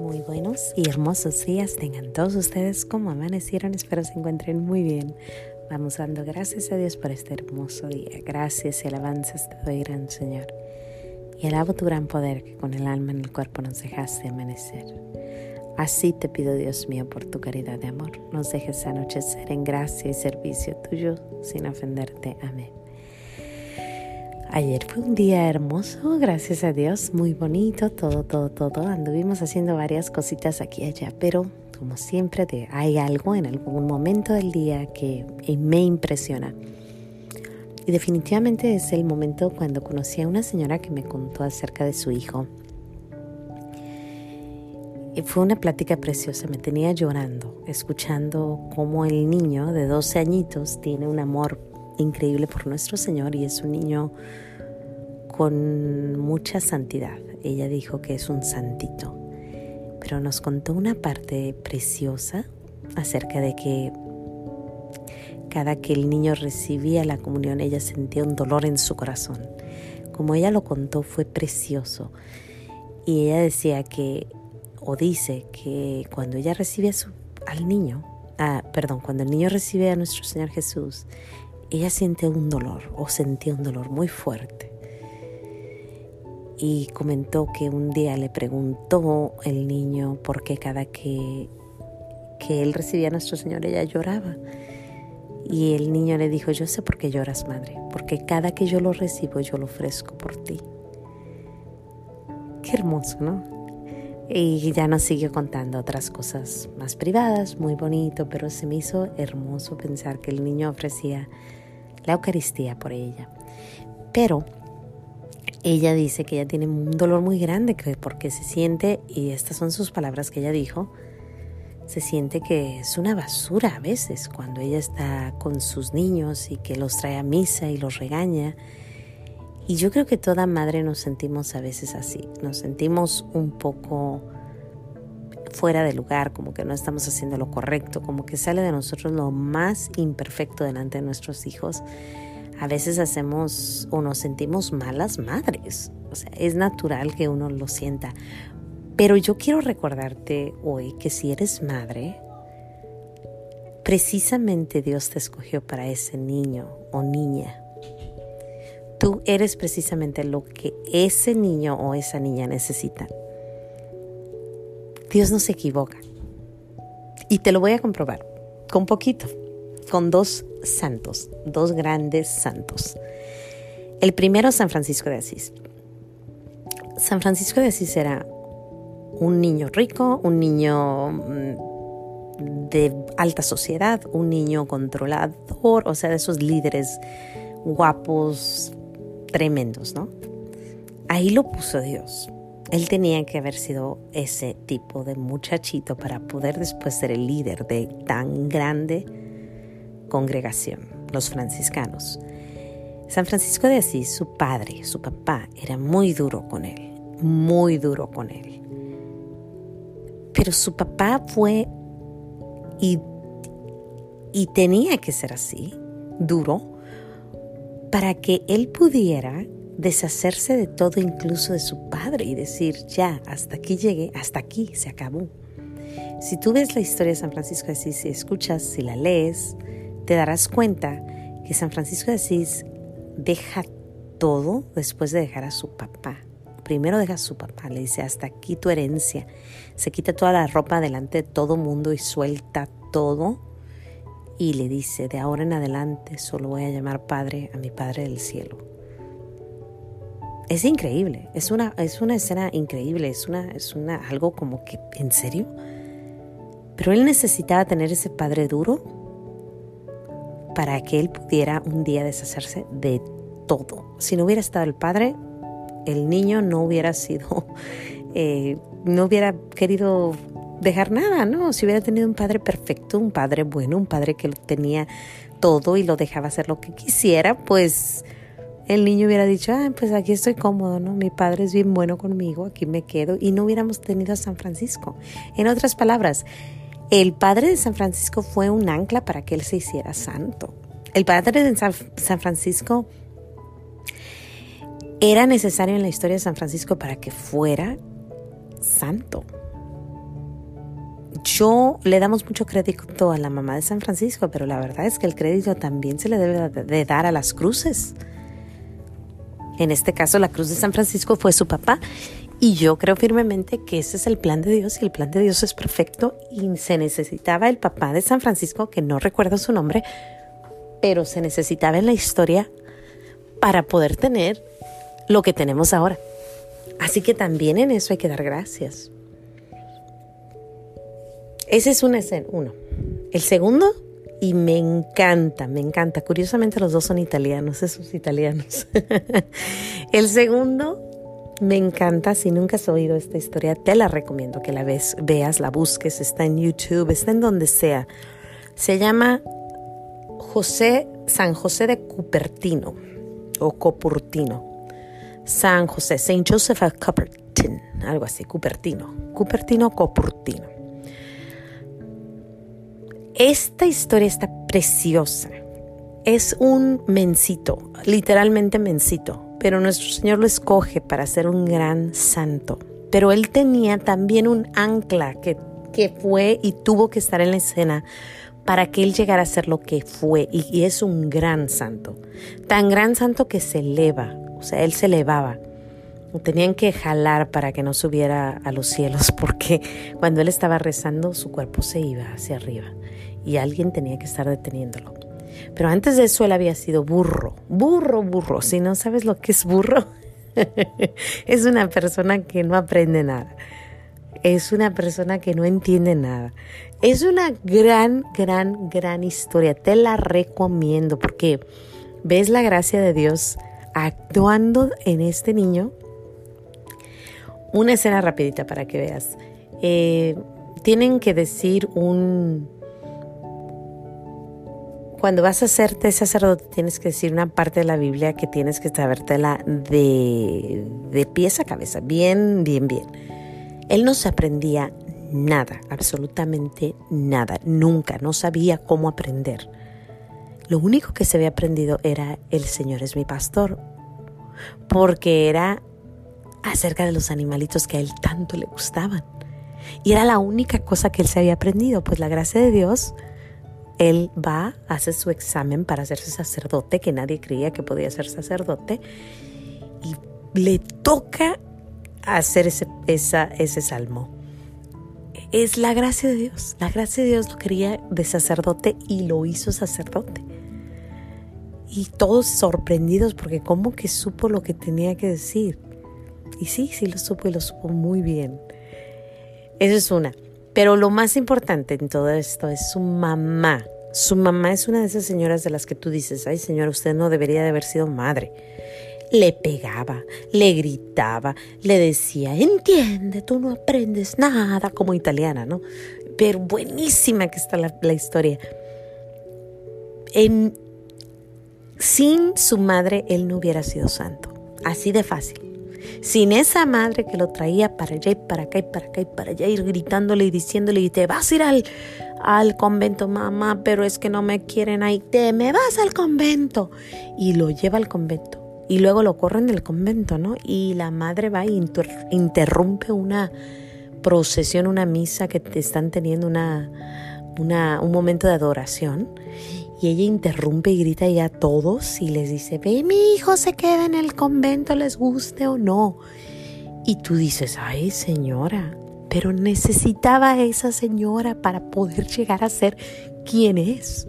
Muy buenos y hermosos días tengan todos ustedes como amanecieron. Espero se encuentren muy bien. Vamos dando gracias a Dios por este hermoso día. Gracias y alabanzas te doy, gran Señor. Y alabo tu gran poder que con el alma en el cuerpo nos dejaste amanecer. Así te pido, Dios mío, por tu caridad de amor, nos dejes anochecer en gracia y servicio tuyo sin ofenderte. Amén. Ayer fue un día hermoso, gracias a Dios, muy bonito, todo, todo, todo. Anduvimos haciendo varias cositas aquí y allá, pero como siempre hay algo en algún momento del día que me impresiona. Y definitivamente es el momento cuando conocí a una señora que me contó acerca de su hijo. Y fue una plática preciosa, me tenía llorando, escuchando cómo el niño de 12 añitos tiene un amor increíble por nuestro Señor y es un niño con mucha santidad. Ella dijo que es un santito, pero nos contó una parte preciosa acerca de que cada que el niño recibía la comunión ella sentía un dolor en su corazón. Como ella lo contó fue precioso. Y ella decía que, o dice que cuando ella recibe al niño, ah, perdón, cuando el niño recibe a nuestro Señor Jesús, ella siente un dolor o sentía un dolor muy fuerte. Y comentó que un día le preguntó el niño por qué cada que, que él recibía a nuestro Señor ella lloraba. Y el niño le dijo, yo sé por qué lloras, madre, porque cada que yo lo recibo yo lo ofrezco por ti. Qué hermoso, ¿no? Y ya nos siguió contando otras cosas más privadas, muy bonito, pero se me hizo hermoso pensar que el niño ofrecía la Eucaristía por ella. Pero ella dice que ella tiene un dolor muy grande porque se siente, y estas son sus palabras que ella dijo, se siente que es una basura a veces cuando ella está con sus niños y que los trae a misa y los regaña. Y yo creo que toda madre nos sentimos a veces así, nos sentimos un poco fuera de lugar, como que no estamos haciendo lo correcto, como que sale de nosotros lo más imperfecto delante de nuestros hijos. A veces hacemos o nos sentimos malas madres. O sea, es natural que uno lo sienta. Pero yo quiero recordarte hoy que si eres madre, precisamente Dios te escogió para ese niño o niña. Tú eres precisamente lo que ese niño o esa niña necesita. Dios no se equivoca. Y te lo voy a comprobar con poquito, con dos santos, dos grandes santos. El primero, San Francisco de Asís. San Francisco de Asís era un niño rico, un niño mm, de alta sociedad, un niño controlador, o sea, de esos líderes guapos, tremendos, ¿no? Ahí lo puso Dios. Él tenía que haber sido ese tipo de muchachito para poder después ser el líder de tan grande congregación, los franciscanos. San Francisco de Asís, su padre, su papá, era muy duro con él, muy duro con él. Pero su papá fue y, y tenía que ser así, duro, para que él pudiera deshacerse de todo, incluso de su padre, y decir, ya, hasta aquí llegué, hasta aquí, se acabó. Si tú ves la historia de San Francisco de Asís, si escuchas, si la lees, te darás cuenta que San Francisco de Asís deja todo después de dejar a su papá. Primero deja a su papá, le dice, hasta aquí tu herencia. Se quita toda la ropa delante de todo mundo y suelta todo. Y le dice, de ahora en adelante solo voy a llamar Padre a mi Padre del cielo es increíble, es una, es una escena increíble, es, una, es una, algo como que, ¿en serio? Pero él necesitaba tener ese padre duro para que él pudiera un día deshacerse de todo. Si no hubiera estado el padre, el niño no hubiera sido, eh, no hubiera querido dejar nada, ¿no? Si hubiera tenido un padre perfecto, un padre bueno, un padre que tenía todo y lo dejaba hacer lo que quisiera, pues el niño hubiera dicho, ah, pues aquí estoy cómodo, ¿no? Mi padre es bien bueno conmigo, aquí me quedo, y no hubiéramos tenido a San Francisco. En otras palabras, el padre de San Francisco fue un ancla para que él se hiciera santo. El padre de San, Francisco era necesario en la historia de San Francisco para que fuera santo. yo le damos mucho crédito a la mamá de San Francisco, pero la verdad es que el crédito también se le debe de dar a las cruces. En este caso, la cruz de San Francisco fue su papá. Y yo creo firmemente que ese es el plan de Dios y el plan de Dios es perfecto y se necesitaba el papá de San Francisco, que no recuerdo su nombre, pero se necesitaba en la historia para poder tener lo que tenemos ahora. Así que también en eso hay que dar gracias. Ese es un escena, uno. El segundo, y me encanta, me encanta. Curiosamente los dos son italianos, esos italianos. el segundo, me encanta. Si nunca has oído esta historia, te la recomiendo que la ves, veas, la busques. Está en YouTube, está en donde sea. Se llama José, San José de Cupertino o Copurtino. San José, Saint Joseph of Cupertino, algo así, Cupertino. Cupertino, Copurtino. Esta historia está preciosa. Es un mencito, literalmente mencito, pero nuestro Señor lo escoge para ser un gran santo. Pero él tenía también un ancla que, que fue y tuvo que estar en la escena para que él llegara a ser lo que fue y, y, es un gran santo. Tan gran santo que se eleva, o sea, él se elevaba. Tenían que jalar para que no subiera a los cielos porque cuando él estaba rezando su cuerpo se iba hacia arriba y alguien tenía que estar deteniéndolo. Pero antes de eso él había sido burro, burro, burro. Si no sabes lo que es burro, es una persona que no aprende nada. Es una persona que no entiende nada. Es una gran, gran, gran historia. Te la recomiendo porque ves la gracia de Dios actuando en este niño. Una escena rapidita para que veas. Eh, tienen que decir un, cuando vas a hacerte sacerdote tienes que decir una parte de la Biblia que tienes que sabértela de, de pies a cabeza, bien, bien, bien. Él no se aprendía nada, absolutamente nada, nunca, no sabía cómo aprender. Lo único que se había aprendido era el Señor es mi pastor, porque era acerca de los animalitos que a él tanto le gustaban. Y era la única cosa que él se había aprendido, pues la gracia de Dios él va, hace su examen para hacerse sacerdote, que nadie creía que podía ser sacerdote, y le toca hacer ese, ese salmo. Es la gracia de Dios. La gracia de Dios lo quería de sacerdote y lo hizo sacerdote. Y todos sorprendidos porque como que supo lo que tenía que decir. Y sí, sí lo supo y lo supo muy bien. Esa es una. Pero lo más importante en todo esto es su mamá. Su mamá es una de esas señoras de las que tú dices, ay señora, usted no debería de haber sido madre. Le pegaba, le gritaba, le decía, entiende, tú no aprendes nada, como italiana, ¿no? Pero buenísima que está la, historia. Sin su madre, él no hubiera sido santo. Así de fácil sin esa madre que lo traía para allá y para acá y para acá y para allá, ir gritándole y diciéndole, y te vas a ir al, al convento, mamá, pero es que no me quieren ahí, te me vas al convento. Y lo lleva al convento. Y luego lo corren del convento, ¿no? Y la madre va e interrumpe una procesión, una misa que te están teniendo una, una, un momento de adoración y ella interrumpe y grita ya a todos y les dice, ve, mi hijo se queda en el convento, les guste o no. Y tú dices, ay señora, pero necesitaba a esa señora para poder llegar a ser quien es.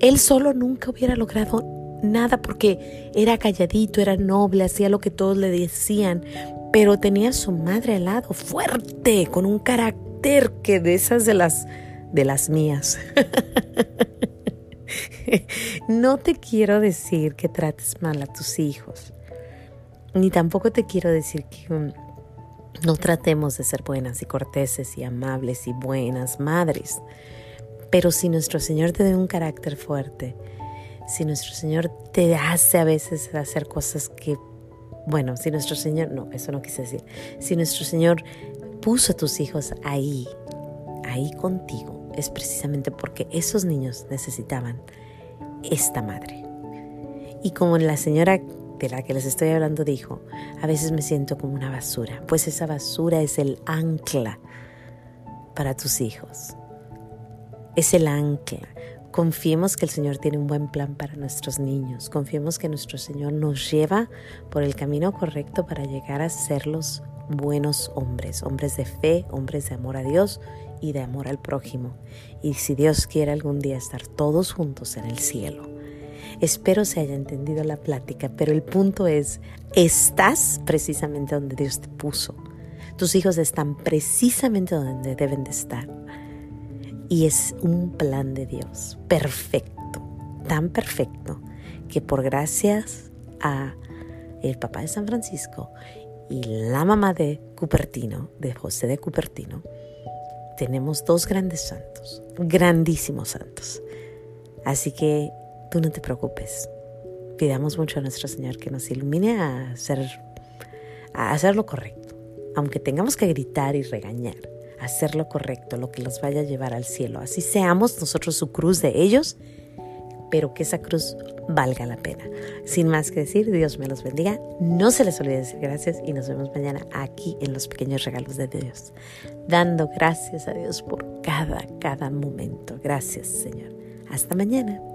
Él solo nunca hubiera logrado nada porque era calladito, era noble, hacía lo que todos le decían, pero tenía a su madre al lado, fuerte, con un carácter que de esas de las de las mías. no te quiero decir que trates mal a tus hijos, ni tampoco te quiero decir que mm, no tratemos de ser buenas y corteses y amables y buenas madres. Pero si nuestro Señor te da un carácter fuerte, si nuestro Señor te hace a veces hacer cosas que, bueno, si nuestro Señor, no, eso no quise decir, si nuestro Señor puso a tus hijos ahí, ahí contigo, es precisamente porque esos niños necesitaban esta madre. Y como la señora de la que les estoy hablando dijo, a veces me siento como una basura, pues esa basura es el ancla para tus hijos. Es el ancla. Confiemos que el Señor tiene un buen plan para nuestros niños. Confiemos que nuestro Señor nos lleva por el camino correcto para llegar a ser los buenos hombres, hombres de fe, hombres de amor a Dios y de amor al prójimo. Y si Dios quiere algún día estar todos juntos en el cielo. Espero se haya entendido la plática, pero el punto es, estás precisamente donde Dios te puso. Tus hijos están precisamente donde deben de estar. Y es un plan de Dios perfecto, tan perfecto, que por gracias a el papá de San Francisco y la mamá de Cupertino, de José de Cupertino, tenemos dos grandes santos, grandísimos santos. Así que tú no te preocupes. Pidamos mucho a nuestro Señor que nos ilumine a hacer, a hacer lo correcto. Aunque tengamos que gritar y regañar, hacer lo correcto, lo que los vaya a llevar al cielo. Así seamos nosotros su cruz de ellos, pero que esa cruz valga la pena. Sin más que decir, Dios me los bendiga. No se les olvide decir gracias y nos vemos mañana aquí en los pequeños regalos de Dios. Dando gracias a Dios por cada, cada momento. Gracias, Señor. Hasta mañana.